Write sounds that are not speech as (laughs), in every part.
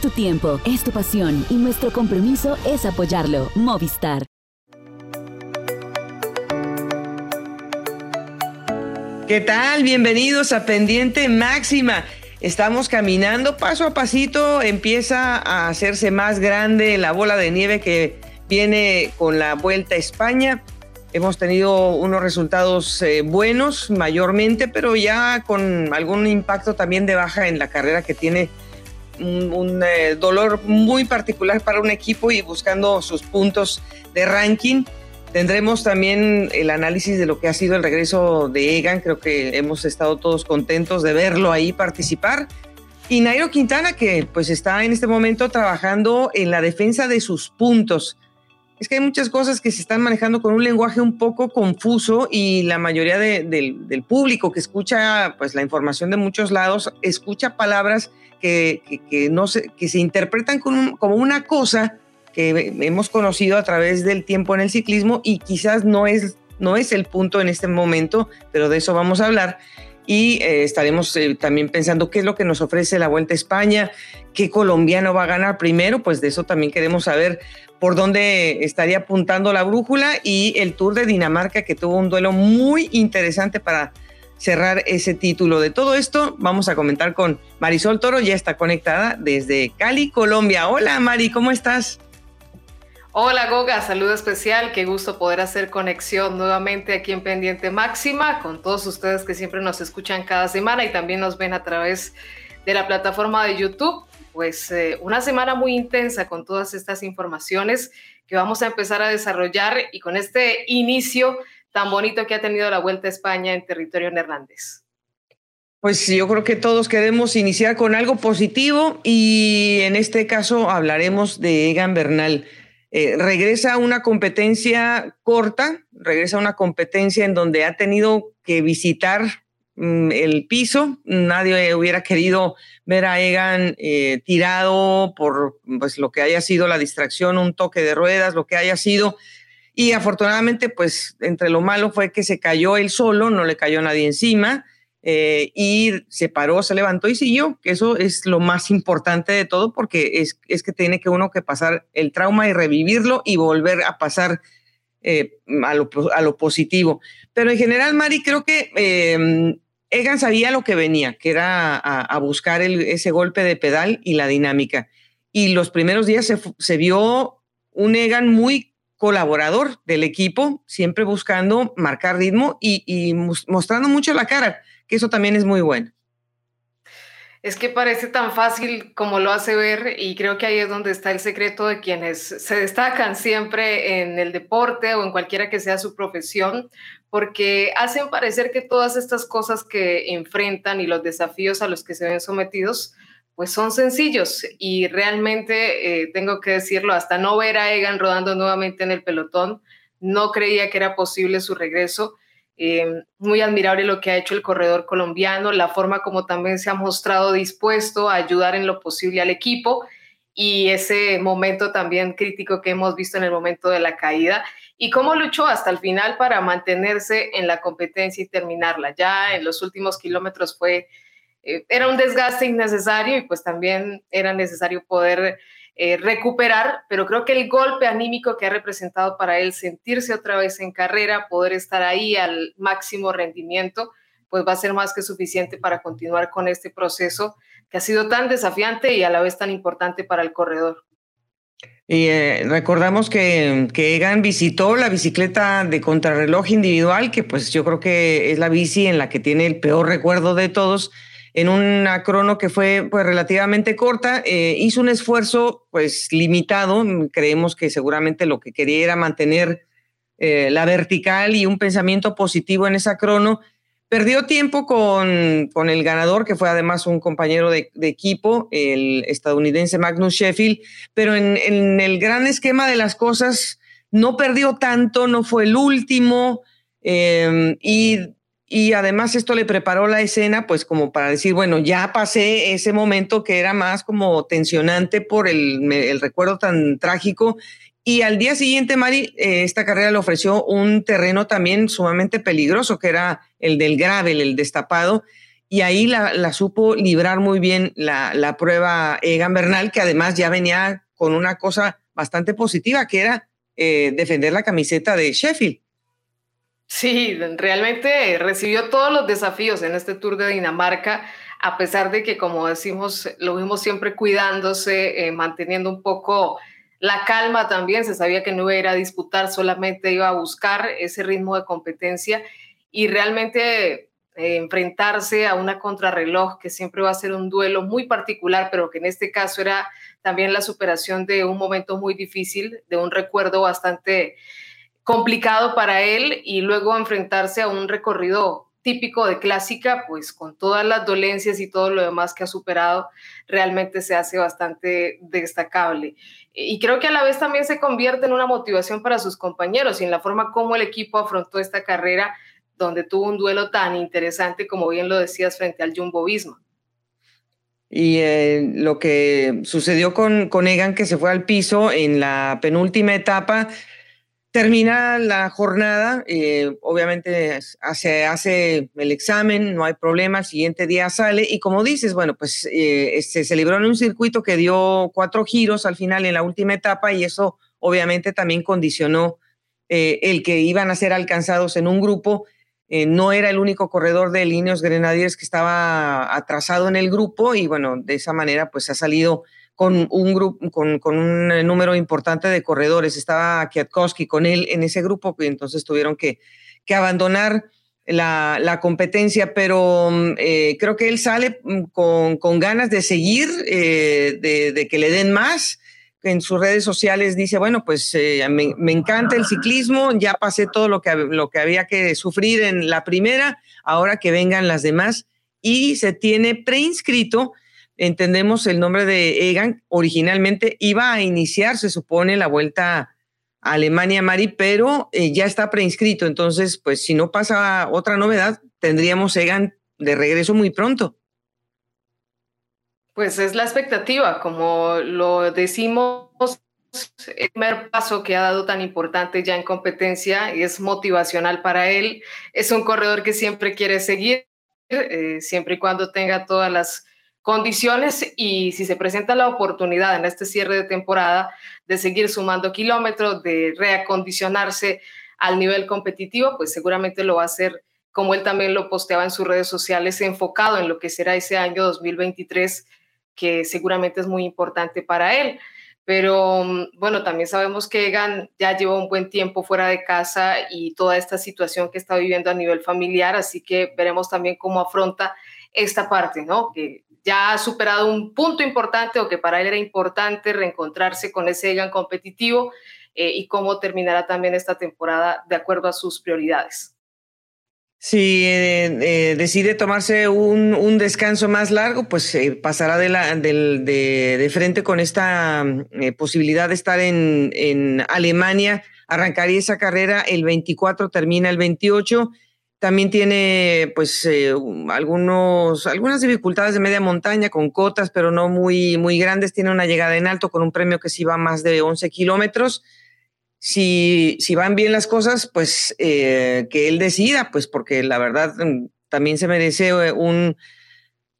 Tu tiempo, es tu pasión y nuestro compromiso es apoyarlo. Movistar. ¿Qué tal? Bienvenidos a Pendiente Máxima. Estamos caminando paso a pasito, empieza a hacerse más grande la bola de nieve que viene con la Vuelta a España. Hemos tenido unos resultados eh, buenos mayormente, pero ya con algún impacto también de baja en la carrera que tiene un, eh, dolor muy particular para un equipo y buscando sus puntos de ranking. Tendremos también el análisis de lo que ha sido el regreso de Egan. Creo que hemos estado todos contentos de verlo ahí participar. Y Nairo Quintana, que pues está en este momento trabajando en la defensa de sus puntos. Es que hay muchas cosas que se están manejando con un lenguaje un poco confuso y la mayoría del público que escucha pues la información de muchos lados escucha palabras que, no se, que se interpretan como una cosa que hemos conocido a través del tiempo en el ciclismo y quizás no es, no es el punto en este momento, pero de eso vamos a hablar. Y eh, estaremos eh, también pensando qué es lo que nos ofrece la Vuelta a España, qué colombiano va a ganar primero, pues de eso también queremos saber por dónde estaría apuntando la brújula y el Tour de Dinamarca que tuvo un duelo muy interesante para cerrar ese título. De todo esto vamos a comentar con Marisol Toro, ya está conectada desde Cali, Colombia. Hola Mari, ¿cómo estás? Hola Goga, saludo especial, qué gusto poder hacer conexión nuevamente aquí en Pendiente Máxima con todos ustedes que siempre nos escuchan cada semana y también nos ven a través de la plataforma de YouTube. Pues eh, una semana muy intensa con todas estas informaciones que vamos a empezar a desarrollar y con este inicio tan bonito que ha tenido la Vuelta a España en territorio neerlandés. Pues yo creo que todos queremos iniciar con algo positivo y en este caso hablaremos de Egan Bernal. Eh, regresa a una competencia corta, regresa a una competencia en donde ha tenido que visitar mm, el piso. Nadie hubiera querido ver a Egan eh, tirado por pues, lo que haya sido la distracción, un toque de ruedas, lo que haya sido. Y afortunadamente, pues entre lo malo fue que se cayó él solo, no le cayó nadie encima. Eh, y se paró, se levantó y siguió, que eso es lo más importante de todo porque es, es que tiene que uno que pasar el trauma y revivirlo y volver a pasar eh, a, lo, a, lo, positivo. Pero en general, Mari, creo que eh, Egan sabía lo que venía, que era a, buscar ese golpe de pedal y la dinámica. Y los primeros días se, se vio un Egan muy colaborador del equipo, siempre buscando marcar ritmo y, mostrando mucho la cara que eso también es muy bueno. Es que parece tan fácil como lo hace ver y creo que ahí es donde está el secreto de quienes se destacan siempre en el deporte o en cualquiera que sea su profesión, porque hacen parecer que todas estas cosas que enfrentan y los desafíos a los que se ven sometidos, pues son sencillos y realmente, eh, tengo que decirlo, hasta no ver a Egan rodando nuevamente en el pelotón, no creía que era posible su regreso eh, muy admirable lo que ha hecho el corredor colombiano, la forma como también se ha mostrado dispuesto a ayudar en lo posible al equipo y ese momento también crítico que hemos visto en el momento de la caída y cómo luchó hasta el final para mantenerse en la competencia y terminarla. Ya en los últimos kilómetros fue, eh, era un desgaste innecesario y pues también era necesario poder eh, recuperar, pero creo que el golpe anímico que ha representado para él sentirse otra vez en carrera, poder estar ahí al máximo rendimiento, pues va a ser más que suficiente para continuar con este proceso que ha sido tan desafiante y a la vez tan importante para el corredor. Y eh, recordamos que, que, Egan visitó la bicicleta de contrarreloj individual, que pues yo creo que es la bici en la que tiene el peor recuerdo de todos, en una crono que fue pues, relativamente corta, eh, hizo un esfuerzo pues limitado, creemos que seguramente lo que quería era mantener eh, la vertical y un pensamiento positivo en esa crono. Perdió tiempo con, con el ganador, que fue además un compañero de, equipo, el estadounidense Magnus Sheffield, pero en, en, el gran esquema de las cosas no perdió tanto, no fue el último, eh, y y además esto le preparó la escena, pues como para decir, bueno, ya pasé ese momento que era más como tensionante por el, el recuerdo tan trágico. Y al día siguiente, Mari, eh, esta carrera le ofreció un terreno también sumamente peligroso, que era el del gravel, el destapado. y ahí la, supo librar muy bien la, prueba Egan Bernal, que además ya venía con una cosa bastante positiva, que era eh, defender la camiseta de Sheffield. Sí, realmente recibió todos los desafíos en este Tour de Dinamarca, a pesar de que, como decimos, lo vimos siempre cuidándose, eh, manteniendo un poco la calma también, se sabía que no iba a disputar, solamente iba a buscar ese ritmo de competencia y realmente eh, enfrentarse a una contrarreloj que siempre va a ser un duelo muy particular, pero que en este caso era también la superación de un momento muy difícil, de un recuerdo bastante complicado para él y luego enfrentarse a un recorrido típico de clásica, pues con todas las dolencias y todo lo demás que ha superado, realmente se hace bastante destacable. Y creo que a la vez también se convierte en una motivación para sus compañeros y en la forma como el equipo afrontó esta carrera donde tuvo un duelo tan interesante como bien lo decías frente al Jumbo Visma. Y eh, lo que sucedió con, con Egan, que se fue al piso en la penúltima etapa, termina la jornada, eh, obviamente hace, hace el examen, no hay problema, el siguiente día sale y como dices, bueno, pues eh, se celebró en un circuito que dio cuatro giros al final en la última etapa y eso obviamente también condicionó el que iban a ser alcanzados en un grupo. Eh, no era el único corredor de Líneos Grenadiers que estaba atrasado en el grupo y bueno, de esa manera pues ha salido con un grupo, con, un eh, número importante de corredores. Estaba Kwiatkowski con él en ese grupo y entonces tuvieron que, que abandonar la, competencia, pero mm, eh, creo que él sale mm, con, ganas de seguir, de, de, que le den más en sus redes sociales dice, bueno, pues eh, me, encanta el ciclismo, ya pasé todo lo que, lo que había que sufrir en la primera, ahora que vengan las demás. Y se tiene preinscrito, entendemos el nombre de Egan, originalmente iba a iniciar, se supone, la vuelta a Alemania, Mari, pero eh, ya está preinscrito. Entonces, pues si no pasa otra novedad, tendríamos Egan de regreso muy pronto. Pues es la expectativa, como lo decimos, el primer paso que ha dado tan importante ya en competencia y es motivacional para él. Es un corredor que siempre quiere seguir, eh, siempre y cuando tenga todas las condiciones y si se presenta la oportunidad en este cierre de temporada de seguir sumando kilómetros, de reacondicionarse al nivel competitivo, pues seguramente lo va a hacer como él también lo posteaba en sus redes sociales, enfocado en lo que será ese año 2023 que seguramente es muy importante para él. Pero mm, bueno, también sabemos que Egan ya lleva un buen tiempo fuera de casa y toda esta situación que está viviendo a nivel familiar, así que veremos también cómo afronta esta parte, ¿no? Que ya ha superado un punto importante o que para él era importante reencontrarse con ese Egan competitivo eh, y cómo terminará también esta temporada de acuerdo a sus prioridades. Si eh, eh, decide tomarse un, descanso más largo, pues eh, pasará de, frente con esta posibilidad de estar en, Alemania. Arrancaría esa carrera el 24, termina el 28. También tiene pues algunos, algunas dificultades de media montaña con cotas, pero no muy, muy grandes. Tiene una llegada en alto con un premio que sí va más de 11 kilómetros si, si van bien las cosas, pues eh, que él decida, pues porque la verdad mm, también se merece eh, un,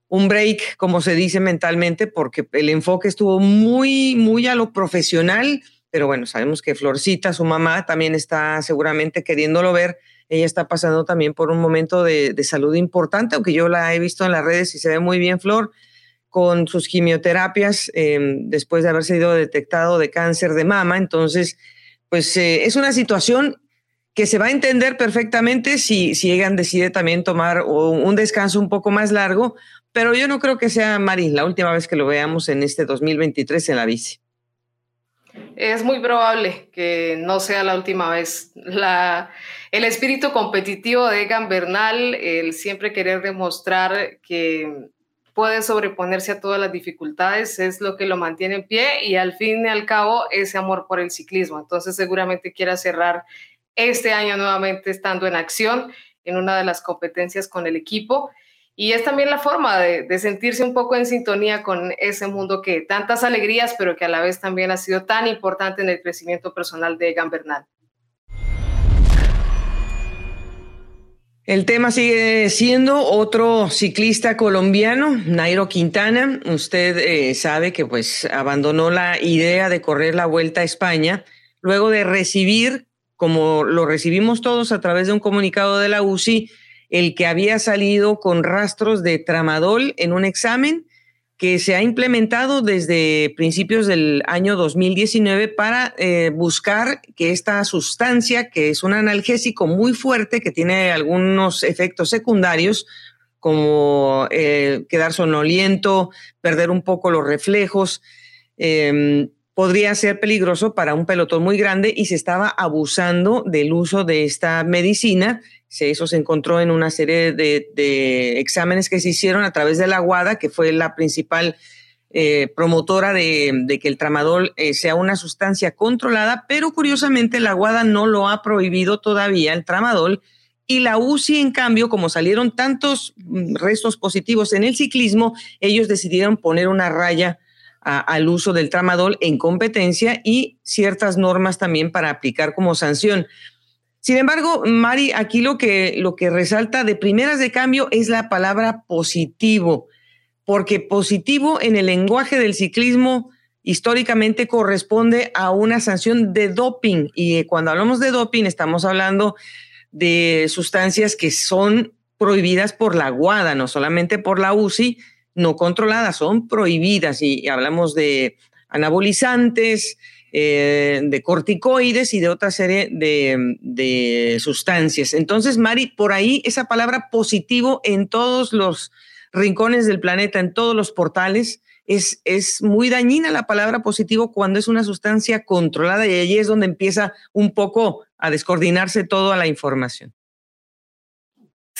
un break, como se dice mentalmente, porque el enfoque estuvo muy, muy a lo profesional, pero bueno, sabemos que Florcita, su mamá, también está seguramente queriéndolo ver. Ella está pasando también por un momento de, salud importante, aunque yo la he visto en las redes y se ve muy bien, Flor, con sus quimioterapias em, después de haber sido detectado de cáncer de mama. Entonces, pues eh, es una situación que se va a entender perfectamente si, si Egan decide también tomar un descanso un poco más largo, pero yo no creo que sea, Mari, la última vez que lo veamos en este 2023 en la bici. Es muy probable que no sea la última vez. El espíritu competitivo de Egan Bernal, el siempre querer demostrar que puede sobreponerse a todas las dificultades, es lo que lo mantiene en pie y al fin y al cabo ese amor por el ciclismo. Entonces seguramente quiera cerrar este año nuevamente estando en acción en una de las competencias con el equipo. Y es también la forma de, sentirse un poco en sintonía con ese mundo que tantas alegrías, pero que a la vez también ha sido tan importante en el crecimiento personal de Egan Bernal. El tema sigue siendo otro ciclista colombiano, Nairo Quintana. Usted eh, sabe que pues abandonó la idea de correr la Vuelta a España luego de recibir, como lo recibimos todos a través de un comunicado de la UCI, el que había salido con rastros de tramadol en un examen que se ha implementado desde principios del año 2019 para eh, buscar que esta sustancia, que es un analgésico muy fuerte, que tiene algunos efectos secundarios, como eh, quedar sonoliento, perder un poco los reflejos, em, podría ser peligroso para un pelotón muy grande y se estaba abusando del uso de esta medicina eso se encontró en una serie de, exámenes que se hicieron a través de la Guada, que fue la principal eh, promotora de, que el tramadol eh, sea una sustancia controlada, pero curiosamente la Guada no lo ha prohibido todavía, el tramadol, y la UCI, en cambio, como salieron tantos mm, restos positivos en el ciclismo, ellos decidieron poner una raya al uso del tramadol en competencia y ciertas normas también para aplicar como sanción. Sin embargo, Mari, aquí lo que, lo que resalta de primeras de cambio es la palabra positivo, porque positivo en el lenguaje del ciclismo históricamente corresponde a una sanción de doping. Y cuando hablamos de doping estamos hablando de sustancias que son prohibidas por la WADA, no solamente por la UCI, no controladas, son prohibidas. Y hablamos de anabolizantes, eh, de corticoides y de otra serie de, sustancias. Entonces, Mari, por ahí esa palabra positivo en todos los rincones del planeta, en todos los portales, es, es, muy dañina la palabra positivo cuando es una sustancia controlada y allí es donde empieza un poco a descoordinarse toda la información.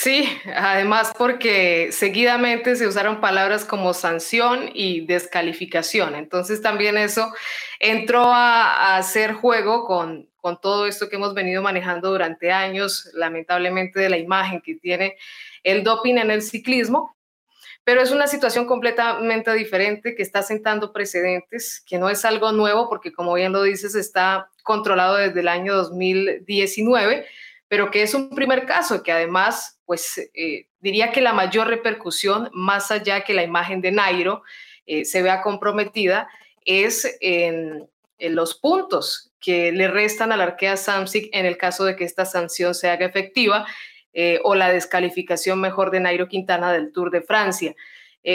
Sí, además porque seguidamente se usaron palabras como sanción y descalificación. Entonces también eso entró a, hacer juego con, con todo esto que hemos venido manejando durante años, lamentablemente de la imagen que tiene el doping en el ciclismo. Pero es una situación completamente diferente que está sentando precedentes, que no es algo nuevo porque como bien lo dices, está controlado desde el año 2019 pero que es un primer caso que además, pues eh, diría que la mayor repercusión, más allá que la imagen de Nairo eh, se vea comprometida, es en, los puntos que le restan al Arkea Samsic en el caso de que esta sanción se haga efectiva eh, o la descalificación mejor de Nairo Quintana del Tour de Francia.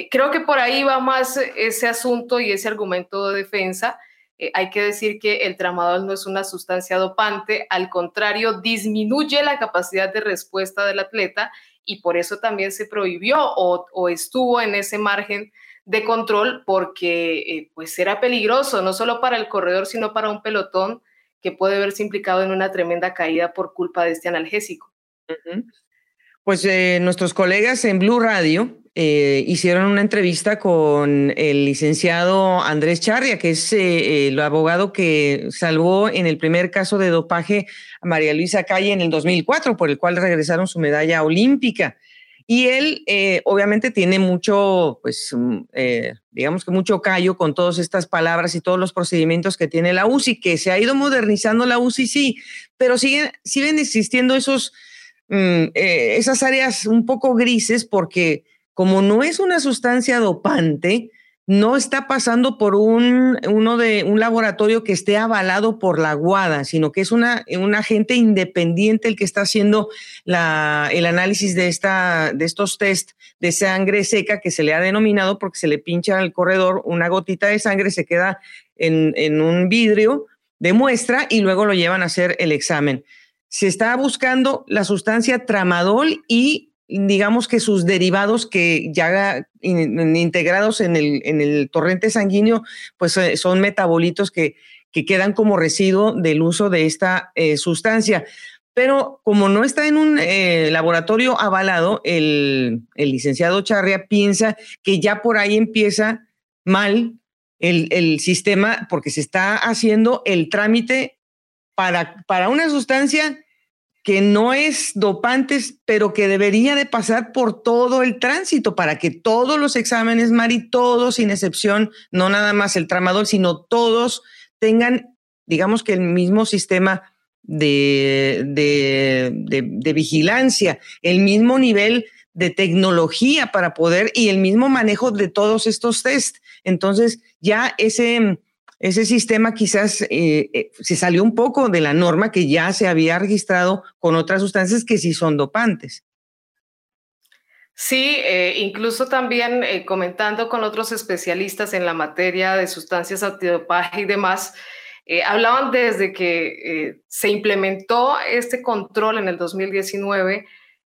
creo que por ahí va más ese asunto y ese argumento de defensa. Eh, hay que decir que el tramadol no es una sustancia dopante, al contrario, disminuye la capacidad de respuesta del atleta y por eso también se prohibió o, estuvo en ese margen de control porque eh, pues era peligroso, no solo para el corredor, sino para un pelotón que puede verse implicado en una tremenda caída por culpa de este analgésico. Pues eh, nuestros colegas en Blue Radio eh, hicieron una entrevista con el licenciado Andrés Charria, que es eh, el abogado que salvó en el primer caso de dopaje a María Luisa Calle en el 2004, por el cual regresaron su medalla olímpica. Y él eh, obviamente tiene mucho, pues, mm, digamos que mucho callo con todas estas palabras y todos los procedimientos que tiene la UCI, que se ha ido modernizando la UCI, sí, pero siguen, siguen existiendo esos, mm, esas áreas un poco grises porque como no es una sustancia dopante, no está pasando por un, uno de, un laboratorio que esté avalado por la guada, sino que es una, un agente independiente el que está haciendo la, el análisis de, esta, de estos test de sangre seca que se le ha denominado porque se le pincha al corredor una gotita de sangre, se queda en, en un vidrio de muestra y luego lo llevan a hacer el examen. Se está buscando la sustancia tramadol y digamos que sus derivados que ya integrados en el, en el torrente sanguíneo, pues eh, son metabolitos que, que quedan como residuo del uso de esta eh, sustancia. Pero como no está en un eh, laboratorio avalado, el, el, licenciado Charria piensa que ya por ahí empieza mal el, el sistema porque se está haciendo el trámite para, para una sustancia que no es dopantes, pero que debería de pasar por todo el tránsito para que todos los exámenes, Mari, todos sin excepción, no nada más el tramador, sino todos tengan, digamos que el mismo sistema de, de, vigilancia, el mismo nivel de tecnología para poder y el mismo manejo de todos estos test. Entonces, ya ese, ese sistema quizás eh, eh, se salió un poco de la norma que ya se había registrado con otras sustancias que sí son dopantes. Sí, eh, incluso también comentando con otros especialistas en la materia de sustancias antidopaje y demás, hablaban desde que se implementó este control en el 2019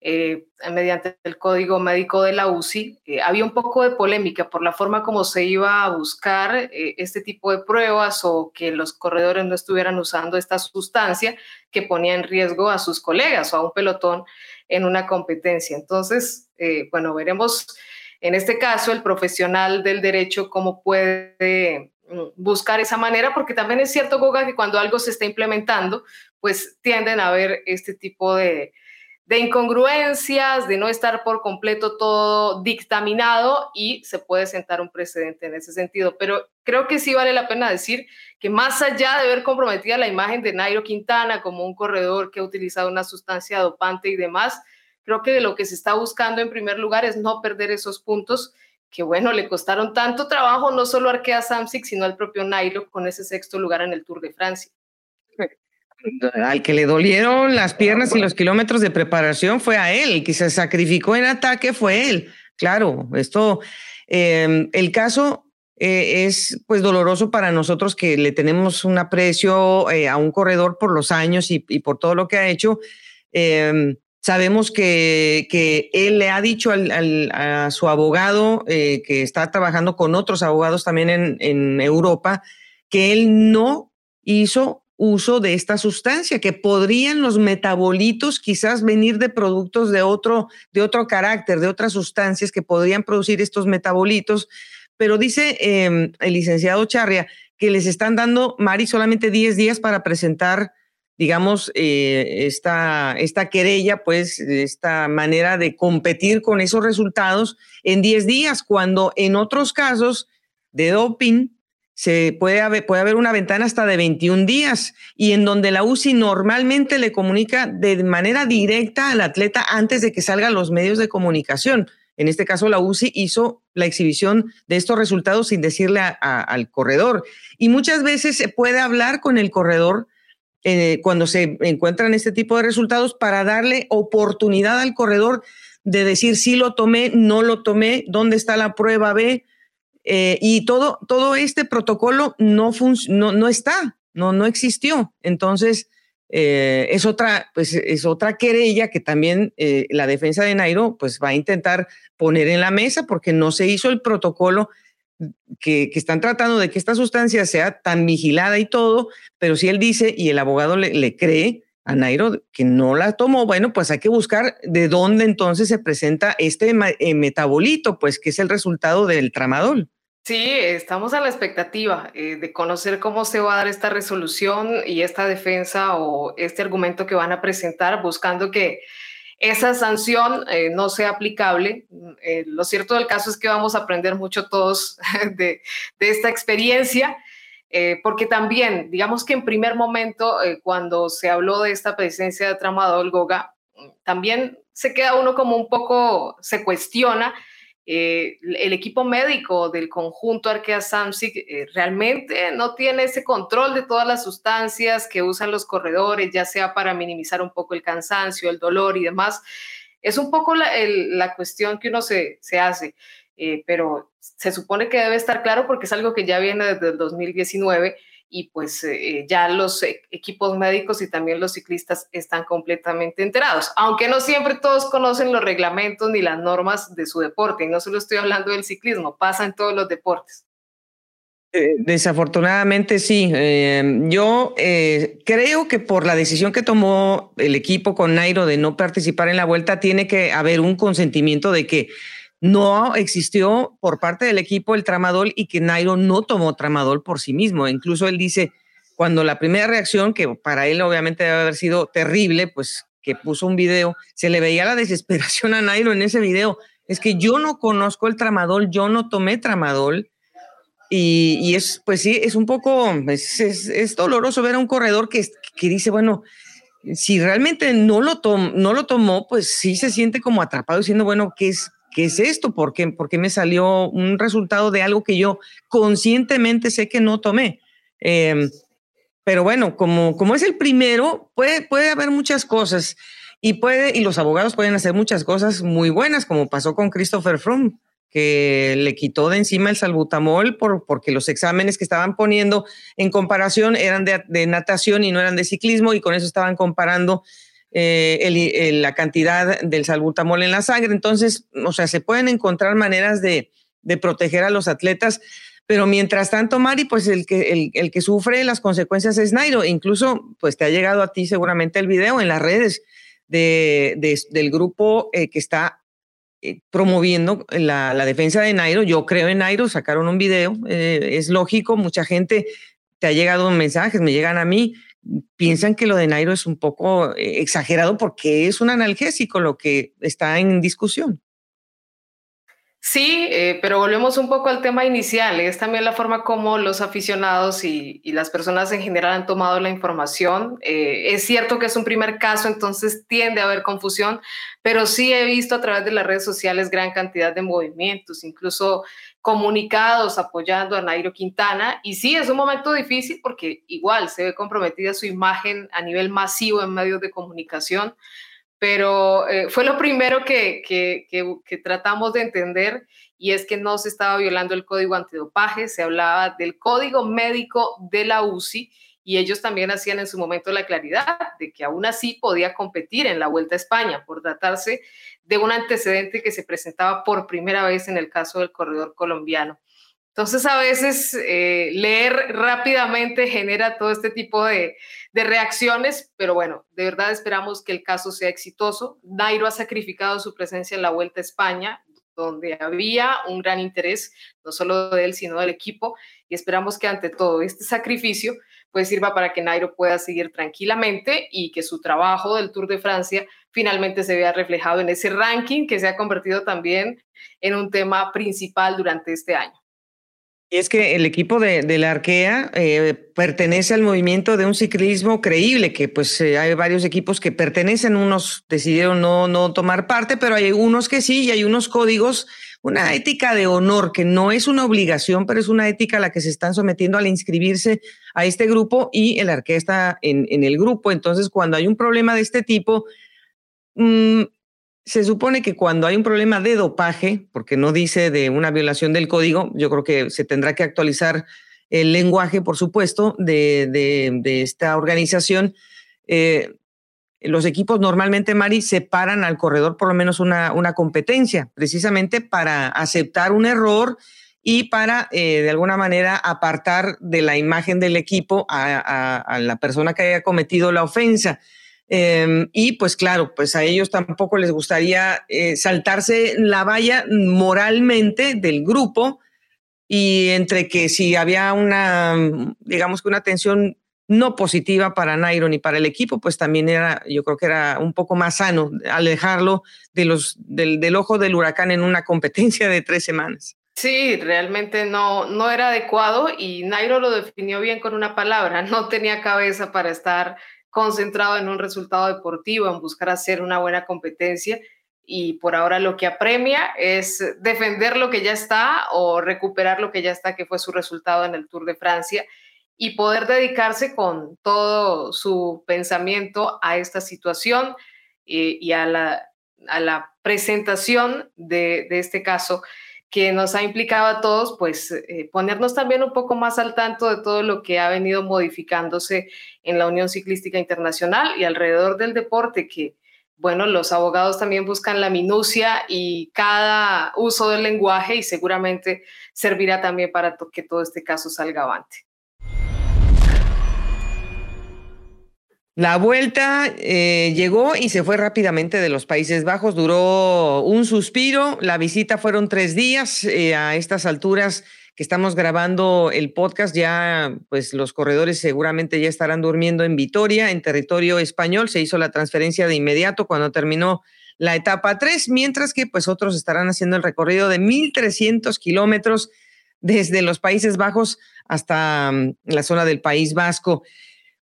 eh, mediante el código médico de la UCI, eh, había un poco de polémica por la forma como se iba a buscar eh, este tipo de pruebas o que los corredores no estuvieran usando esta sustancia que ponía en riesgo a sus colegas o a un pelotón en una competencia. Entonces, bueno, veremos en este caso el profesional del derecho cómo puede mm, buscar esa manera, porque también es cierto, Goga, que cuando algo se está implementando, pues tienden a haber este tipo de, de incongruencias, de no estar por completo todo dictaminado y se puede sentar un precedente en ese sentido. Pero creo que sí vale la pena decir que más allá de ver comprometida la imagen de Nairo Quintana como un corredor que ha utilizado una sustancia dopante y demás, creo que lo que se está buscando en primer lugar es no perder esos puntos que, bueno, le costaron tanto trabajo no solo a Arkea Samsic, sino al propio Nairo con ese sexto lugar en el Tour de Francia al que le dolieron las piernas y los kilómetros de preparación fue a él, el que se sacrificó en ataque fue él. Claro, esto, em, el caso eh, es pues doloroso para nosotros que le tenemos un aprecio eh, a un corredor por los años y, por todo lo que ha hecho. Em, sabemos que, que, él le ha dicho a su abogado, eh, que está trabajando con otros abogados también en, en Europa, que él no hizo uso de esta sustancia, que podrían los metabolitos quizás venir de productos de otro, de otro carácter, de otras sustancias que podrían producir estos metabolitos. Pero dice em, el licenciado Charria que les están dando, Mari, solamente 10 días para presentar, digamos, eh, esta, esta querella, pues, esta manera de competir con esos resultados en 10 días, cuando en otros casos de doping, se puede haber, puede haber una ventana hasta de 21 días y en donde la UCI normalmente le comunica de manera directa al atleta antes de que salgan los medios de comunicación. En este caso, la UCI hizo la exhibición de estos resultados sin decirle al corredor. Y muchas veces se puede hablar con el corredor eh, cuando se encuentran este tipo de resultados para darle oportunidad al corredor de decir si lo tomé, no lo tomé, dónde está la prueba B, eh, y todo, todo este protocolo no, no, no está, no, no existió. Entonces, eh, es, otra, pues, es otra querella que también eh, la defensa de Nairo pues, va a intentar poner en la mesa porque no se hizo el protocolo que, que, están tratando de que esta sustancia sea tan vigilada y todo, pero si él dice y el abogado le, le cree a Nairo que no la tomó, bueno, pues hay que buscar de dónde entonces se presenta este eh, metabolito, pues que es el resultado del tramadol. Sí, estamos a la expectativa eh, de conocer cómo se va a dar esta resolución y esta defensa o este argumento que van a presentar, buscando que esa sanción eh, no sea aplicable. lo cierto del caso es que vamos a aprender mucho todos (laughs) de, de esta experiencia eh, porque también, digamos que en primer momento, eh, cuando se habló de esta presencia de tramadol Goga, también se queda uno como un poco, se cuestiona eh, el equipo médico del conjunto Arkea Samsic realmente no tiene ese control de todas las sustancias que usan los corredores, ya sea para minimizar un poco el cansancio, el dolor y demás. Es un poco la, la cuestión que uno se, se hace. Eh, pero se supone que debe estar claro porque es algo que ya viene desde el 2019 y pues eh, ya los e, equipos médicos y también los ciclistas están completamente enterados, aunque no siempre todos conocen los reglamentos ni las normas de su deporte, no solo estoy hablando del ciclismo, pasa en todos los deportes. Eh, desafortunadamente sí. yo creo que por la decisión que tomó el equipo con Nairo de no participar en la vuelta, tiene que haber un consentimiento de que no existió por parte del equipo el tramadol y que Nairo no tomó tramadol por sí mismo. Incluso él dice, cuando la primera reacción, que para él obviamente debe haber sido terrible, pues que puso un video, se le veía la desesperación a Nairo en ese video. Es que yo no conozco el tramadol, yo no tomé tramadol. Y, es, pues sí, es un poco, es, doloroso ver a un corredor que, que dice, bueno, si realmente no lo, no lo tomó, pues sí se siente como atrapado diciendo, bueno, ¿qué es, qué es esto? ¿Por qué, ¿Por qué me salió un resultado de algo que yo conscientemente sé que no tomé? Em, pero bueno, como, como es el primero, puede, puede haber muchas cosas y, puede, y los abogados pueden hacer muchas cosas muy buenas, como pasó con Christopher Froome que le quitó de encima el salbutamol por, porque los exámenes que estaban poniendo en comparación eran de, natación y no eran de ciclismo y con eso estaban comparando eh, la cantidad del salbutamol en la sangre. Entonces, o sea, se pueden encontrar maneras de, proteger a los atletas, pero mientras tanto, Mari, pues el que, el, que sufre las consecuencias es Nairo. Incluso, pues te ha llegado a ti seguramente el video en las redes de, del grupo eh, que está eh, promoviendo la, defensa de Nairo. Yo creo en Nairo, sacaron un video, eh, es lógico, mucha gente te ha llegado mensajes, me llegan a mí, piensan que lo de Nairo es un poco eh, exagerado porque es un analgésico lo que está en discusión. Sí, eh, pero volvemos un poco al tema inicial. Es también la forma como los aficionados y, las personas en general han tomado la información. Eh, es cierto que es un primer caso, entonces tiende a haber confusión, pero sí he visto a través de las redes sociales gran cantidad de movimientos, incluso comunicados apoyando a Nairo Quintana. Y sí, es un momento difícil porque igual se ve comprometida su imagen a nivel masivo en medios de comunicación pero eh, fue lo primero que, que, tratamos de entender y es que no se estaba violando el código antidopaje, se hablaba del código médico de la UCI y ellos también hacían en su momento la claridad de que aún así podía competir en la Vuelta a España por tratarse de un antecedente que se presentaba por primera vez en el caso del corredor colombiano. Entonces a veces eh, leer rápidamente genera todo este tipo de, reacciones, pero bueno, de verdad esperamos que el caso sea exitoso. Nairo ha sacrificado su presencia en la Vuelta a España, donde había un gran interés, no solo de él, sino del equipo, y esperamos que ante todo este sacrificio pues sirva para que Nairo pueda seguir tranquilamente y que su trabajo del Tour de Francia finalmente se vea reflejado en ese ranking que se ha convertido también en un tema principal durante este año. Y es que el equipo de, la Arkea eh, pertenece al movimiento de un ciclismo creíble, que pues eh, hay varios equipos que pertenecen, unos decidieron no, no tomar parte, pero hay unos que sí, y hay unos códigos, una ética de honor, que no es una obligación, pero es una ética a la que se están sometiendo al inscribirse a este grupo y el Arkea está en, en el grupo. Entonces, cuando hay un problema de este tipo, mmm, se supone que cuando hay un problema de dopaje, porque no dice de una violación del código, yo creo que se tendrá que actualizar el lenguaje, por supuesto, de, esta organización. Eh, los equipos normalmente, Mari, separan al corredor por lo menos una, competencia, precisamente para aceptar un error y para, eh, de alguna manera, apartar de la imagen del equipo a la persona que haya cometido la ofensa. Em, y pues claro, pues a ellos tampoco les gustaría eh, saltarse la valla moralmente del grupo y entre que si había una, digamos que una tensión no positiva para Nairo ni para el equipo, pues también era, yo creo que era un poco más sano alejarlo del, del ojo del huracán en una competencia de tres semanas. Sí, realmente no, no era adecuado y Nairo lo definió bien con una palabra, (laughs) no tenía cabeza para estar concentrado en un resultado deportivo, en buscar hacer una buena competencia y por ahora lo que apremia es defender lo que ya está o recuperar lo que ya está, que fue su resultado en el Tour de Francia y poder dedicarse con todo su pensamiento a esta situación eh, y, a, la, a, la, presentación de, este caso que nos ha implicado a todos, pues eh, ponernos también un poco más al tanto de todo lo que ha venido modificándose en la Unión Ciclística Internacional y alrededor del deporte, que bueno, los abogados también buscan la minucia y cada uso del lenguaje y seguramente servirá también para que todo este caso salga avante. La vuelta eh, llegó y se fue rápidamente de los Países Bajos, duró un suspiro, la visita fueron tres días, eh, a estas alturas que estamos grabando el podcast, ya pues los corredores seguramente ya estarán durmiendo en Vitoria, en territorio español, se hizo la transferencia de inmediato cuando terminó la etapa 3, mientras que pues otros estarán haciendo el recorrido de 1.300 kilómetros desde los Países Bajos hasta mm, la zona del País Vasco.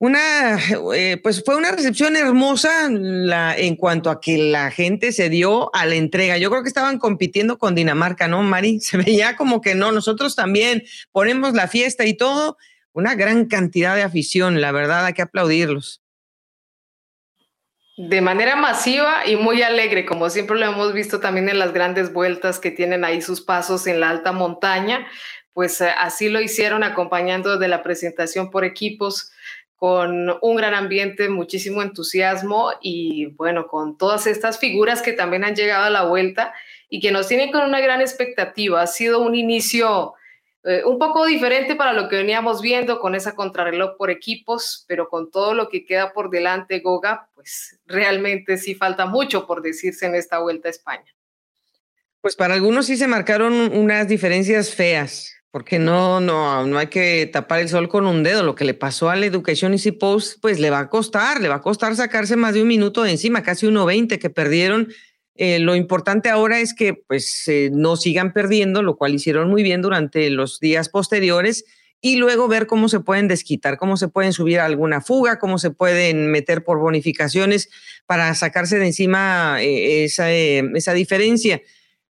Una, eh, pues fue una recepción hermosa la, en cuanto a que la gente se dio a la entrega. Yo creo que estaban compitiendo con Dinamarca, ¿no, Mari? (laughs) Se veía como que no, nosotros también ponemos la fiesta y todo. Una gran cantidad de afición, la verdad, hay que aplaudirlos. De manera masiva y muy alegre, como siempre lo hemos visto también en las grandes vueltas que tienen ahí sus pasos en la alta montaña, pues eh, así lo hicieron acompañando de la presentación por equipos con un gran ambiente, muchísimo entusiasmo y bueno, con todas estas figuras que también han llegado a la vuelta y que nos tienen con una gran expectativa. Ha sido un inicio eh, un poco diferente para lo que veníamos viendo con esa contrarreloj por equipos, pero con todo lo que queda por delante, Goga, pues realmente sí falta mucho por decirse en esta vuelta a España. Pues para algunos sí se marcaron unas diferencias feas porque no, no, no hay que tapar el sol con un dedo. Lo que le pasó a la Education Easy Post, pues le va a costar, le va a costar sacarse más de un minuto de encima, casi 1.20 que perdieron. Eh, lo importante ahora es que pues eh, no sigan perdiendo, lo cual hicieron muy bien durante los días posteriores y luego ver cómo se pueden desquitar, cómo se pueden subir a alguna fuga, cómo se pueden meter por bonificaciones para sacarse de encima eh, esa, esa diferencia.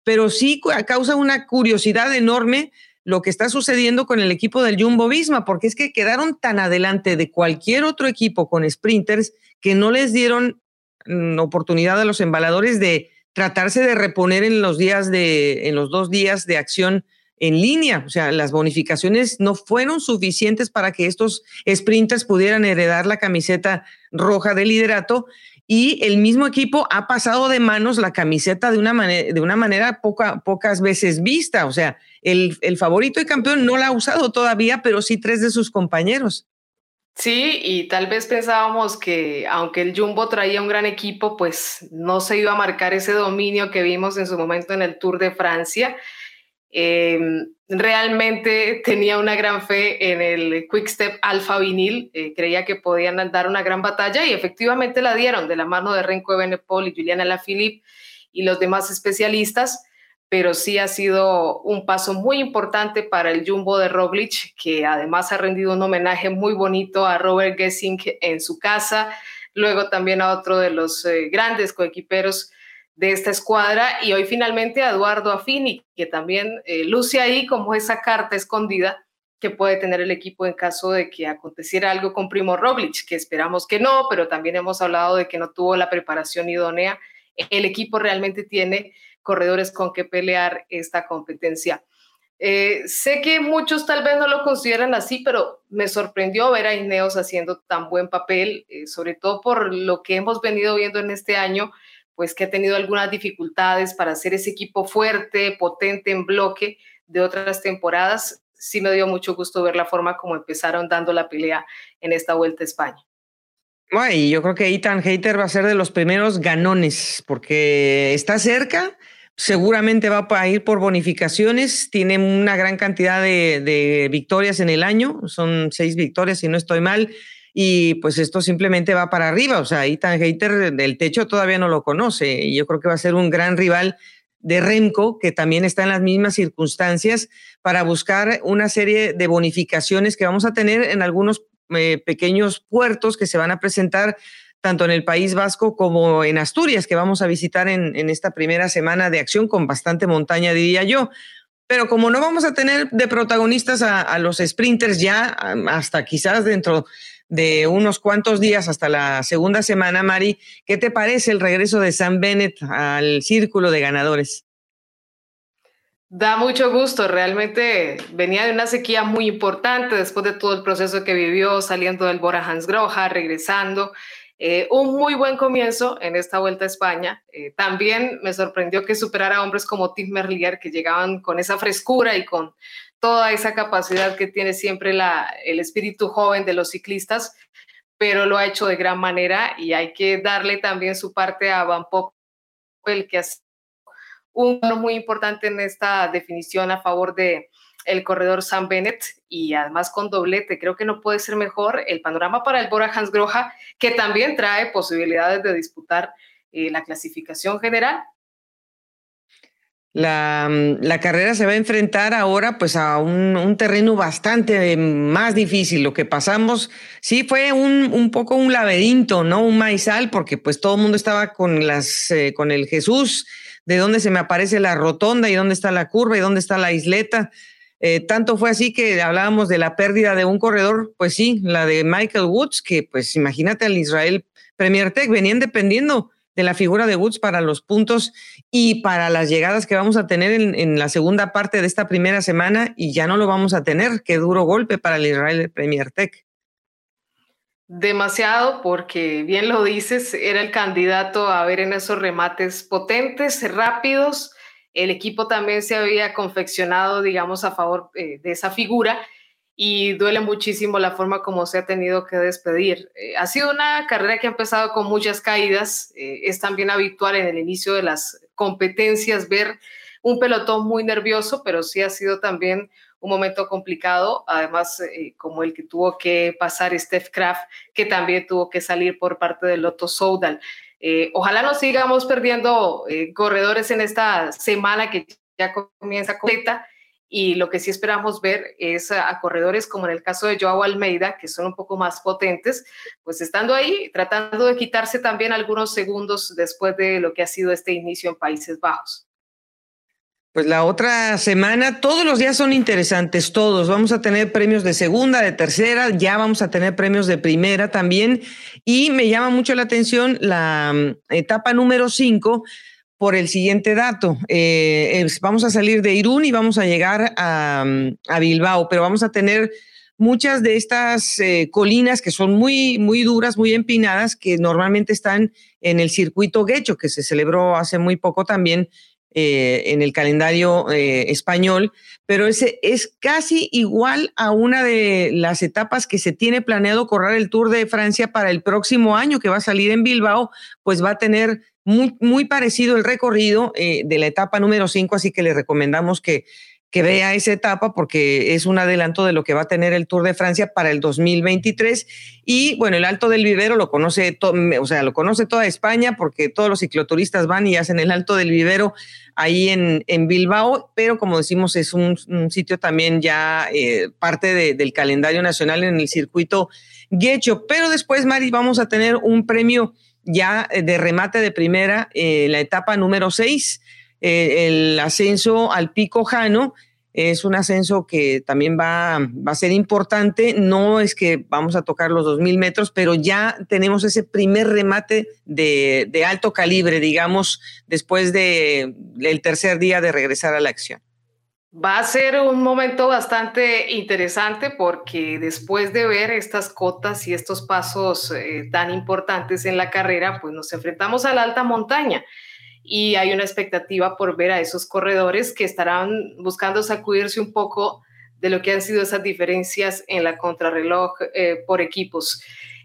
Pero sí causa una curiosidad enorme lo que está sucediendo con el equipo del Jumbo Visma, porque es que quedaron tan adelante de cualquier otro equipo con sprinters que no les dieron mm, oportunidad a los embaladores de tratarse de reponer en los días de, en los dos días de acción en línea. O sea, las bonificaciones no fueron suficientes para que estos sprinters pudieran heredar la camiseta roja de liderato y el mismo equipo ha pasado de manos la camiseta de una, manera, de una manera poca, pocas veces vista. O sea, el, el favorito y campeón no la ha usado todavía, pero sí tres de sus compañeros. Sí, y tal vez pensábamos que aunque el Jumbo traía un gran equipo, pues no se iba a marcar ese dominio que vimos en su momento en el Tour de Francia. Em, realmente tenía una gran fe en el Quick Step Alpha Vinil, eh, creía que podían dar una gran batalla y efectivamente la dieron de la mano de Renko Benepol y Juliana Lafilippe y los demás especialistas, pero sí ha sido un paso muy importante para el Jumbo de Roglic, que además ha rendido un homenaje muy bonito a Robert Gessing en su casa, luego también a otro de los eh, grandes coequiperos de esta escuadra y hoy finalmente a Eduardo Affini, que también eh, luce ahí como esa carta escondida que puede tener el equipo en caso de que aconteciera algo con Primo Roglic, que esperamos que no, pero también hemos hablado de que no tuvo la preparación idónea. El equipo realmente tiene corredores con que pelear esta competencia. Eh, sé que muchos tal vez no lo consideran así, pero me sorprendió ver a Ineos haciendo tan buen papel, eh, sobre todo por lo que hemos venido viendo en este año pues que ha tenido algunas dificultades para hacer ese equipo fuerte, potente en bloque de otras temporadas. Sí me dio mucho gusto ver la forma como empezaron dando la pelea en esta Vuelta a España. y yo creo que Ethan Hater va a ser de los primeros ganones porque está cerca, seguramente va a ir por bonificaciones, tiene una gran cantidad de, de victorias en el año, son seis victorias si no estoy mal, y pues esto simplemente va para arriba. O sea, Ethan Hater del techo todavía no lo conoce y yo creo que va a ser un gran rival de Remco, que también está en las mismas circunstancias, para buscar una serie de bonificaciones que vamos a tener en algunos eh, pequeños puertos que se van a presentar tanto en el País Vasco como en Asturias, que vamos a visitar en, esta primera semana de acción con bastante montaña, diría yo. Pero como no vamos a tener de protagonistas a, a los sprinters ya, hasta quizás dentro de unos cuantos días hasta la segunda semana, Mari, ¿qué te parece el regreso de Sam Bennett al círculo de ganadores? Da mucho gusto, realmente venía de una sequía muy importante después de todo el proceso que vivió, saliendo del Bora Hansgrohe, regresando. Eh, un muy buen comienzo en esta vuelta a España. Eh, también me sorprendió que superara hombres como Tim Merlier, que llegaban con esa frescura y con toda esa capacidad que tiene siempre el espíritu joven de los ciclistas, pero lo ha hecho de gran manera y hay que darle también su parte a Van Poppel, que ha sido un muy importante en esta definición a favor de el corredor Sam Bennett y además con doblete. Creo que no puede ser mejor el panorama para el Bora Hansgrohe, que también trae posibilidades de disputar eh, la clasificación general La, mm, la, carrera se va a enfrentar ahora pues a un, un, terreno bastante más difícil. Lo que pasamos, sí fue un, un poco un laberinto, ¿no? Un maizal, porque pues todo el mundo estaba con las, eh, con el Jesús, de dónde se me aparece la rotonda y dónde está la curva y dónde está la isleta. Eh, tanto fue así que hablábamos de la pérdida de un corredor, pues sí, la de Michael Woods, que pues imagínate al Israel Premier Tech, venían dependiendo de la figura de Woods para los puntos y para las llegadas que vamos a tener en, la segunda parte de esta primera semana y ya no lo vamos a tener. Qué duro golpe para el Israel Premier Tech. Demasiado, porque bien lo dices, era el candidato a ver en esos remates potentes, rápidos. El equipo también se había confeccionado, digamos, a favor eh, de esa figura y duele muchísimo la forma como se ha tenido que despedir. Eh, ha sido una carrera que ha empezado con muchas caídas, eh, es también habitual en el inicio de las competencias ver un pelotón muy nervioso, pero sí ha sido también un momento complicado, además eh, como el que tuvo que pasar Steph Kraft, que también tuvo que salir por parte del Lotto Soudal. ojalá no sigamos perdiendo corredores en esta semana que ya comienza completa y lo que sí esperamos ver es a, corredores como en el caso de Joao Almeida, que son un poco más potentes, pues estando ahí, tratando de quitarse también algunos segundos después de lo que ha sido este inicio en Países Bajos. Pues la otra semana, todos los días son interesantes, todos. Vamos a tener premios de segunda, de tercera, ya vamos a tener premios de primera también. Y me llama mucho la atención la mm, etapa número cinco, por el siguiente dato. Eh, vamos a salir de Irún y vamos a llegar a, Bilbao, pero vamos a tener muchas de estas eh, colinas que son muy, muy duras, muy empinadas, que normalmente están en el circuito Guecho, que se celebró hace muy poco también eh, en el calendario español, pero ese es casi igual a una de las etapas que se tiene planeado correr el Tour de Francia para el próximo año, que va a salir en Bilbao, pues va a tener muy, muy parecido el recorrido eh, de la etapa número 5, así que le recomendamos que, que vea esa etapa porque es un adelanto de lo que va a tener el Tour de Francia para el 2023. Y bueno, el Alto del Vivero lo conoce, o sea, lo conoce toda España porque todos los cicloturistas van y hacen el Alto del Vivero ahí en, en Bilbao, pero como decimos, es un, sitio también ya eh, parte del calendario nacional en el circuito Guecho. Pero después, Mari, vamos a tener un premio ya eh, de remate de primera, eh, la etapa número 6, eh, el ascenso al Pico Jano. Es un ascenso que también va, a ser importante. No es que vamos a tocar los 2.000 metros, pero ya tenemos ese primer remate de, alto calibre, digamos, después del el tercer día de regresar a la acción. Va a ser un momento bastante interesante porque después de ver estas cotas y estos pasos eh, tan importantes en la carrera, pues nos enfrentamos a la alta montaña y hay una expectativa por ver a esos corredores que estarán buscando sacudirse un poco de lo que han sido esas diferencias en la contrarreloj eh, por equipos.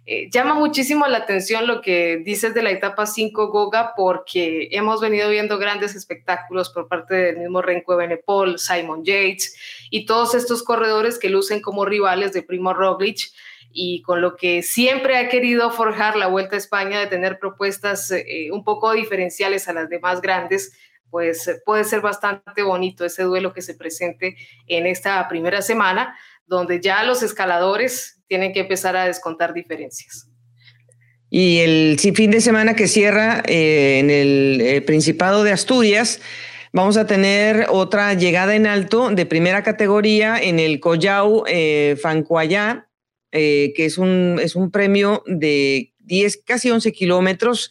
Eh, llama muchísimo la atención lo que dices de la etapa 5 Goga, porque hemos venido viendo grandes espectáculos por parte del mismo Renko Benepol, Simon Yates y todos estos corredores que lucen como rivales de Primo Roglic y con lo que siempre ha querido forjar la Vuelta a España de tener propuestas eh, un poco diferenciales a las demás grandes, pues puede ser bastante bonito ese duelo que se presente en esta primera semana, donde ya los escaladores tienen que empezar a descontar diferencias. Y el fin de semana que cierra eh, en el eh, Principado de Asturias, vamos a tener otra llegada en alto de primera categoría en el Collao eh, Fancuayá, que es un, es un premio de 10, casi 11 kilómetros,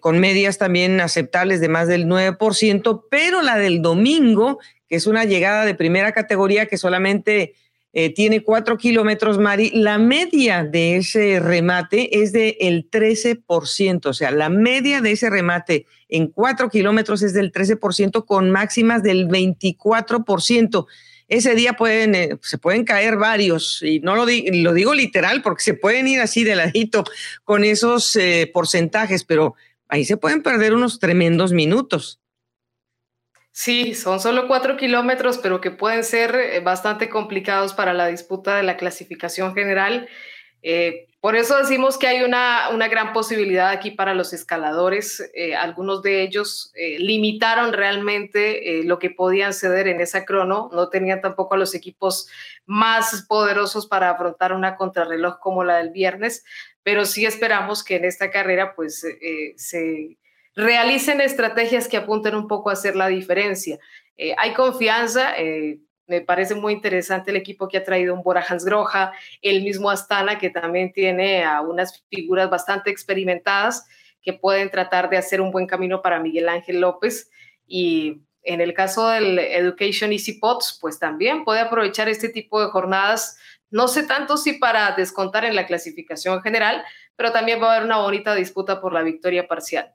con medias también aceptables de más del 9%, pero la del domingo, que es una llegada de primera categoría que solamente eh, tiene cuatro kilómetros, Mari. La media de ese remate es del el 13%, o sea, la media de ese remate en cuatro kilómetros es del 13% con máximas del 24%. Ese día pueden, eh, se pueden caer varios, y no lo, lo, digo literal porque se pueden ir así de ladito con esos eh, porcentajes, pero ahí se pueden perder unos tremendos minutos. Sí, son solo cuatro kilómetros, pero que pueden ser eh, bastante complicados para la disputa de la clasificación general. Eh, Por eso decimos que hay una, una gran posibilidad aquí para los escaladores. Eh, algunos de ellos limitaron realmente lo que podían ceder en esa crono. No tenían tampoco a los equipos más poderosos para afrontar una contrarreloj como la del viernes, pero sí esperamos que en esta carrera pues se realicen estrategias que apunten un poco a hacer la diferencia. hay confianza, me parece muy interesante el equipo que ha traído un Bora Hansgrohe, el mismo Astana, que también tiene a unas figuras bastante experimentadas que pueden tratar de hacer un buen camino para Miguel Ángel López. Y en el caso del Education Easy Pots, pues también puede aprovechar este tipo de jornadas. No sé tanto si para descontar en la clasificación general, pero también va a haber una bonita disputa por la victoria parcial.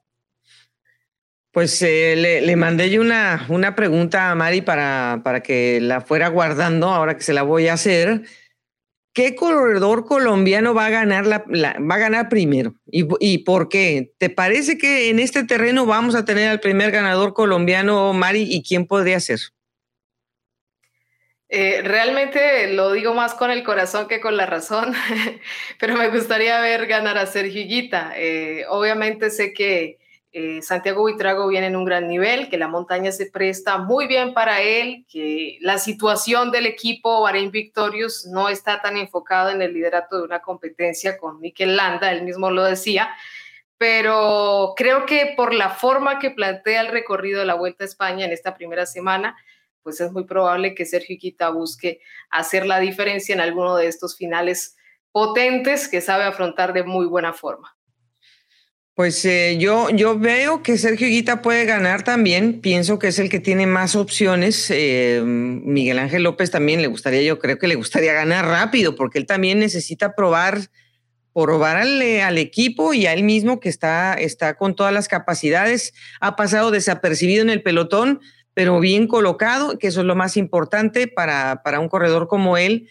Pues eh, le, mandé yo una, una pregunta a Mari para, para que la fuera guardando, ahora que se la voy a hacer. ¿Qué corredor colombiano va a ganar, la, va a ganar primero? ¿Y, ¿Y, por qué? ¿Te parece que en este terreno vamos a tener al primer ganador colombiano, Mari? ¿Y quién podría ser? Eh, realmente lo digo más con el corazón que con la razón, (laughs) pero me gustaría ver ganar a Sergio Higuita. Eh, obviamente sé que eh, Santiago Buitrago viene en un gran nivel, que la montaña se presta muy bien para él, que la situación del equipo Bahrein Victorious no está tan enfocado en el liderato de una competencia con Mikel Landa, él mismo lo decía, pero creo que por la forma que plantea el recorrido de la Vuelta a España en esta primera semana, pues es muy probable que Sergio Iquita busque hacer la diferencia en alguno de estos finales potentes que sabe afrontar de muy buena forma. Pues eh, yo, yo veo que Sergio Guita puede ganar también. Pienso que es el que tiene más opciones. Eh, Miguel Ángel López también le gustaría, yo creo que le gustaría ganar rápido, porque él también necesita probar, probar al, al, equipo y a él mismo que está, está con todas las capacidades. Ha pasado desapercibido en el pelotón, pero bien colocado, que eso es lo más importante para, para un corredor como él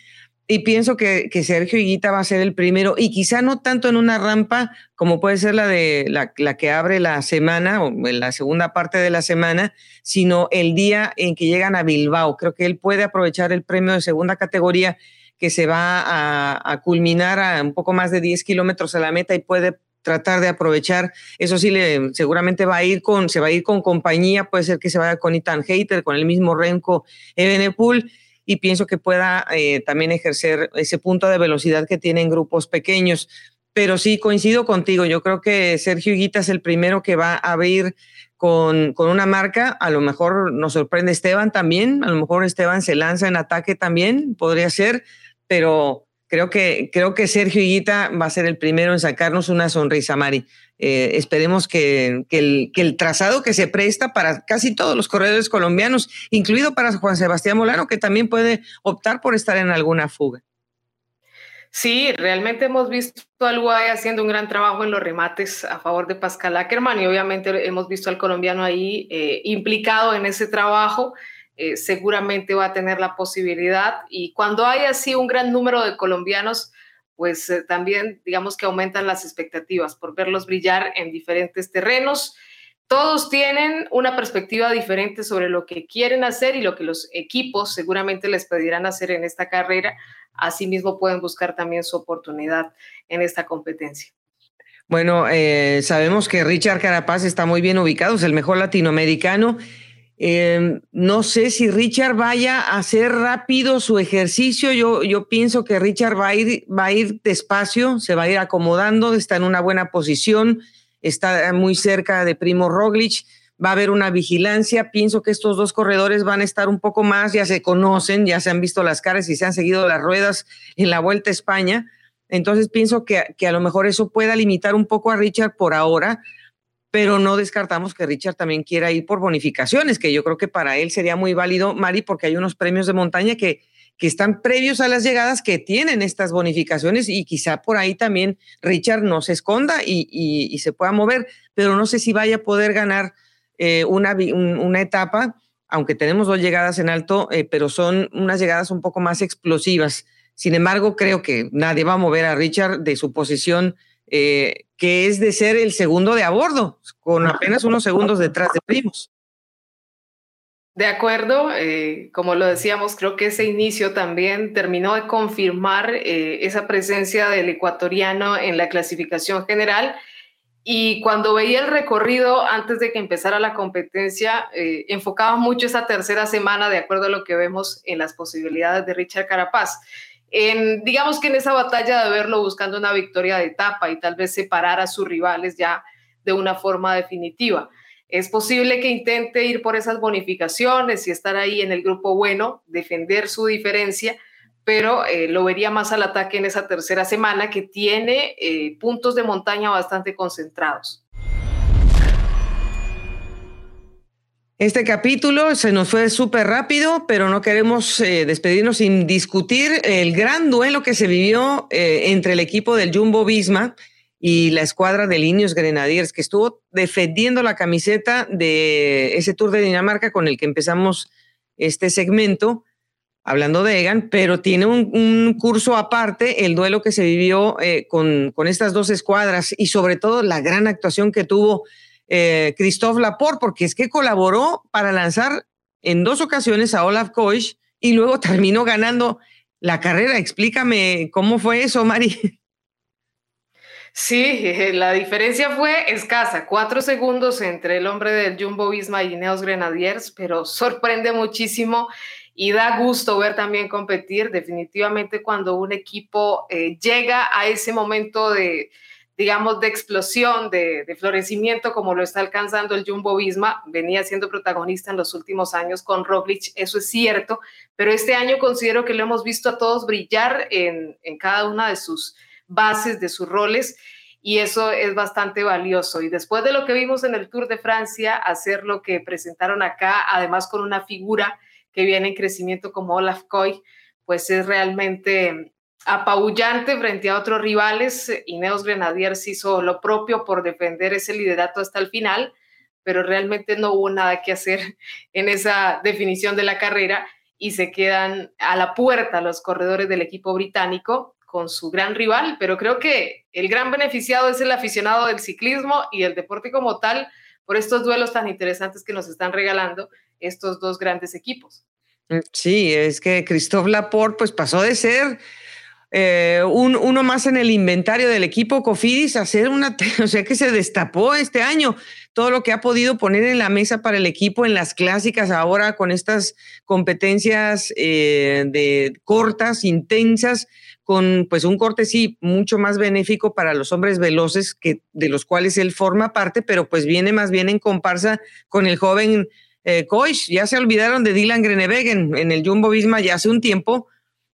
y pienso que, Sergio Higuita va a ser el primero, y quizá no tanto en una rampa como puede ser la de la, que abre la semana o en la segunda parte de la semana, sino el día en que llegan a Bilbao. Creo que él puede aprovechar el premio de segunda categoría que se va a, a culminar a un poco más de 10 kilómetros a la meta y puede tratar de aprovechar. Eso sí, le, seguramente va a ir con, se va a ir con compañía, puede ser que se vaya con Ethan Hater, con el mismo Renko Ebenepool y pienso que pueda eh, también ejercer ese punto de velocidad que tiene en grupos pequeños. Pero sí, coincido contigo. Yo creo que Sergio Higuita es el primero que va a abrir con, con, una marca. A lo mejor nos sorprende Esteban también. A lo mejor Esteban se lanza en ataque también, podría ser. Pero creo que, creo que Sergio Higuita va a ser el primero en sacarnos una sonrisa, Mari. Eh, esperemos que, el, que, el, trazado que se presta para casi todos los corredores colombianos, incluido para Juan Sebastián Molano, que también puede optar por estar en alguna fuga. Sí, realmente hemos visto al UAE haciendo un gran trabajo en los remates a favor de Pascal Ackerman y obviamente hemos visto al colombiano ahí eh, implicado en ese trabajo. Eh, seguramente va a tener la posibilidad y cuando hay así un gran número de colombianos, pues eh, también digamos que aumentan las expectativas por verlos brillar en diferentes terrenos. Todos tienen una perspectiva diferente sobre lo que quieren hacer y lo que los equipos seguramente les pedirán hacer en esta carrera. Asimismo pueden buscar también su oportunidad en esta competencia. Bueno, eh, sabemos que Richard Carapaz está muy bien ubicado, es el mejor latinoamericano Em, no sé si Richard vaya a hacer rápido su ejercicio. Yo, yo pienso que Richard va a, ir, va a ir despacio, se va a ir acomodando, está en una buena posición, está muy cerca de Primo Roglic, va a haber una vigilancia. Pienso que estos dos corredores van a estar un poco más, ya se conocen, ya se han visto las caras y se han seguido las ruedas en la Vuelta a España. Entonces pienso que, que a lo mejor eso pueda limitar un poco a Richard por ahora pero no descartamos que Richard también quiera ir por bonificaciones, que yo creo que para él sería muy válido, Mari, porque hay unos premios de montaña que, que están previos a las llegadas que tienen estas bonificaciones y quizá por ahí también Richard no se esconda y, se pueda mover, pero no sé si vaya a poder ganar eh, una, una etapa, aunque tenemos dos llegadas en alto, eh, pero son unas llegadas un poco más explosivas. Sin embargo, creo que nadie va a mover a Richard de su posición eh, que es de ser el segundo de a bordo, con apenas unos segundos detrás de Primos. De acuerdo, eh, como lo decíamos, creo que ese inicio también terminó de confirmar eh, esa presencia del ecuatoriano en la clasificación general. Y cuando veía el recorrido antes de que empezara la competencia, eh, enfocaba mucho esa tercera semana de acuerdo a lo que vemos en las posibilidades de Richard Carapaz. En, digamos que en esa batalla de verlo buscando una victoria de etapa y tal vez separar a sus rivales ya de una forma definitiva. Es posible que intente ir por esas bonificaciones y estar ahí en el grupo bueno, defender su diferencia, pero eh, lo vería más al ataque en esa tercera semana que tiene eh, puntos de montaña bastante concentrados. Este capítulo se nos fue súper rápido, pero no queremos eh, despedirnos sin discutir el gran duelo que se vivió entre el equipo del Jumbo Visma y la escuadra de Linios Grenadiers, que estuvo defendiendo la camiseta de ese Tour de Dinamarca con el que empezamos este segmento, hablando de Egan, pero tiene un, curso aparte, el duelo que se vivió eh, con, con, estas dos escuadras y sobre todo la gran actuación que tuvo eh, Christophe Laporte, porque es que colaboró para lanzar en dos ocasiones a Olaf Koisch y luego (laughs) terminó ganando la carrera. Explícame cómo fue eso, Mari. Sí, la diferencia fue escasa, cuatro segundos entre el hombre del Jumbo Visma y Ineos Grenadiers, pero (laughs) sorprende muchísimo y da gusto ver también competir. Definitivamente cuando un equipo eh, llega a ese momento de, digamos, de explosión, de, florecimiento, como lo está alcanzando el Jumbo Visma, venía siendo protagonista en los últimos años con Roglic, eso es cierto, pero este año considero que lo hemos visto a todos brillar en, en cada una de sus bases de sus roles y eso es bastante valioso. Y después de lo que vimos en el Tour de Francia, hacer lo que presentaron acá, además con una figura que viene en crecimiento como Olaf Koy, pues es realmente apabullante frente a otros rivales. Ineos Grenadiers hizo lo propio por defender ese liderato hasta el final, pero realmente no hubo nada que hacer (laughs) en esa definición de la carrera y se quedan a la puerta los corredores del equipo británico con su gran rival, pero creo que el gran beneficiado es el aficionado del ciclismo y el deporte como tal por estos duelos tan interesantes que nos están regalando estos dos grandes equipos. Mm, sí, es que Christophe Laporte pues pasó de ser eh, un, uno más en el inventario del equipo Cofidis a ser una, (laughs) o sea que se destapó este año todo lo que ha podido poner en la mesa para el equipo en las clásicas ahora con estas competencias eh, de cortas, intensas, con pues un corte sí mucho más benéfico para los hombres veloces que de los cuales él forma parte, pero pues viene más bien en comparsa con el joven eh, Ya se olvidaron de Dylan Grenewegen en el Jumbo Visma ya hace un tiempo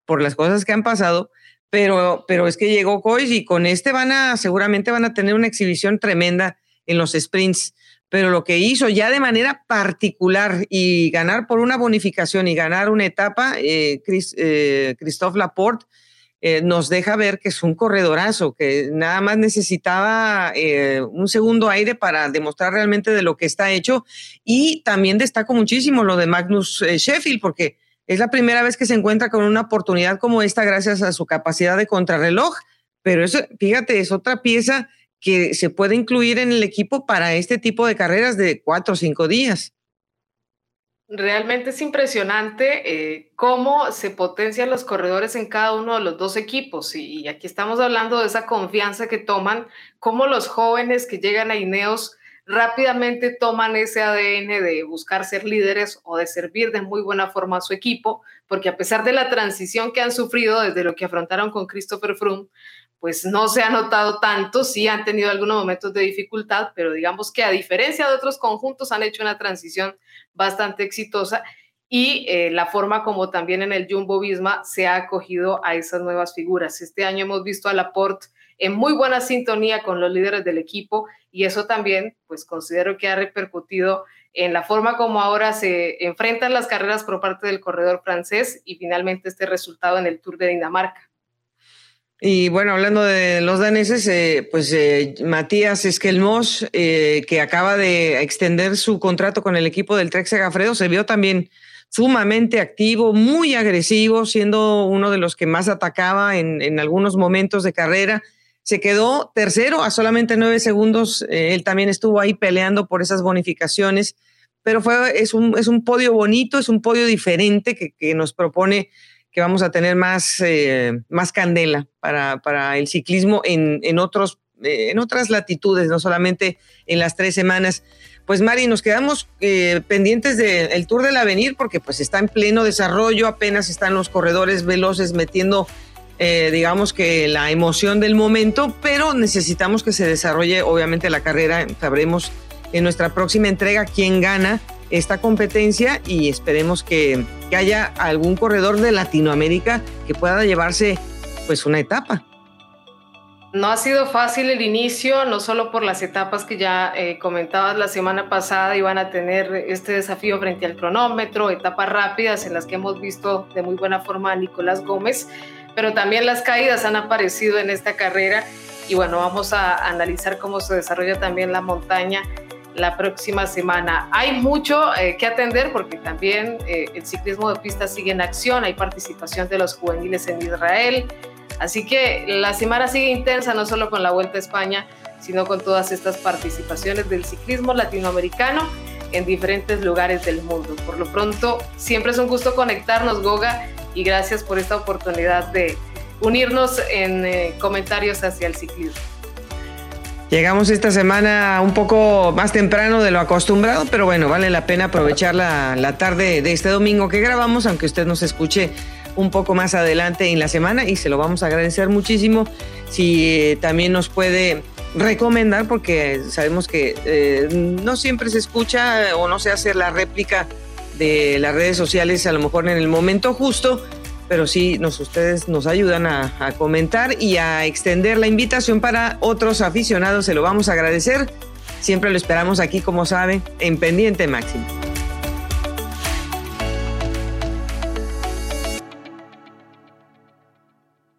por las cosas que han pasado, pero, pero es que llegó Coich y con este van a, seguramente van a tener una exhibición tremenda en los sprints. Pero lo que hizo ya de manera particular y ganar por una bonificación y ganar una etapa, eh, eh Christophe Laporte, eh, nos deja ver que es un corredorazo, que nada más necesitaba eh, un segundo aire para demostrar realmente de lo que está hecho. Y también destaco muchísimo lo de Magnus Sheffield, porque es la primera vez que se encuentra con una oportunidad como esta gracias a su capacidad de contrarreloj. Pero eso, fíjate, es otra pieza que se puede incluir en el equipo para este tipo de carreras de cuatro o cinco días. Realmente es impresionante eh, cómo se potencian los corredores en cada uno de los dos equipos. Y, aquí estamos hablando de esa confianza que toman, cómo los jóvenes que llegan a Ineos rápidamente toman ese ADN de buscar ser líderes o de servir de muy buena forma a su equipo, porque a pesar de la transición que han sufrido desde lo que afrontaron con Christopher Froome, pues no se ha notado tanto, sí han tenido algunos momentos de dificultad, pero digamos que a diferencia de otros conjuntos han hecho una transición bastante exitosa y eh, la forma como también en el Jumbo Visma se ha acogido a esas nuevas figuras. Este año hemos visto a Laporte en muy buena sintonía con los líderes del equipo y eso también, pues considero que ha repercutido en la forma como ahora se enfrentan las carreras por parte del corredor francés y finalmente este resultado en el Tour de Dinamarca. Y bueno, hablando de los daneses, eh, pues eh, Matías Esquelmos, eh, que acaba de extender su contrato con el equipo del Trek Segafredo, se vio también sumamente activo, muy agresivo, siendo uno de los que más atacaba en, en algunos momentos de carrera. Se quedó tercero a solamente nueve segundos. él también estuvo ahí peleando por esas bonificaciones pero fue, es, un, es un podio bonito, es un podio diferente que, que nos propone que vamos a tener más, eh, más candela para, para, el ciclismo en, en, otros, eh, en otras latitudes, no solamente en las tres semanas. Pues Mari, nos quedamos eh, pendientes del Tour del Avenir porque pues está en pleno desarrollo, apenas están los corredores veloces metiendo, eh, digamos que la emoción del momento, pero necesitamos que se desarrolle obviamente la carrera, sabremos en nuestra próxima entrega quién gana esta competencia y esperemos que, que haya algún corredor de Latinoamérica que pueda llevarse pues una etapa. No ha sido fácil el inicio, no solo por las etapas que ya eh, comentabas la semana pasada, iban a tener este desafío frente al cronómetro, etapas rápidas en las que hemos visto de muy buena forma a Nicolás Gómez, pero también las caídas han aparecido en esta carrera y bueno, vamos a analizar cómo se desarrolla también la montaña la próxima semana. Hay mucho eh, que atender porque también eh, el ciclismo de pista sigue en acción, hay participación de los juveniles en Israel, Así que la semana sigue intensa, no solo con la Vuelta a España, sino con todas estas participaciones del ciclismo latinoamericano en diferentes lugares del mundo. Por lo pronto, siempre es un gusto conectarnos, Goga, y gracias por esta oportunidad de unirnos en eh, comentarios hacia el ciclismo. Llegamos esta semana un poco más temprano de lo acostumbrado, pero bueno, vale la pena aprovechar la, la tarde de este domingo que grabamos, aunque usted nos escuche un poco más adelante en la semana y se lo vamos a agradecer muchísimo si eh, también nos puede recomendar porque sabemos que eh, no siempre se escucha o no se hace la réplica de las redes sociales a lo mejor en el momento justo, pero sí nos, ustedes nos ayudan a, a comentar y a extender la invitación para otros aficionados, se lo vamos a agradecer. Siempre lo esperamos aquí, como sabe, en Pendiente Máximo.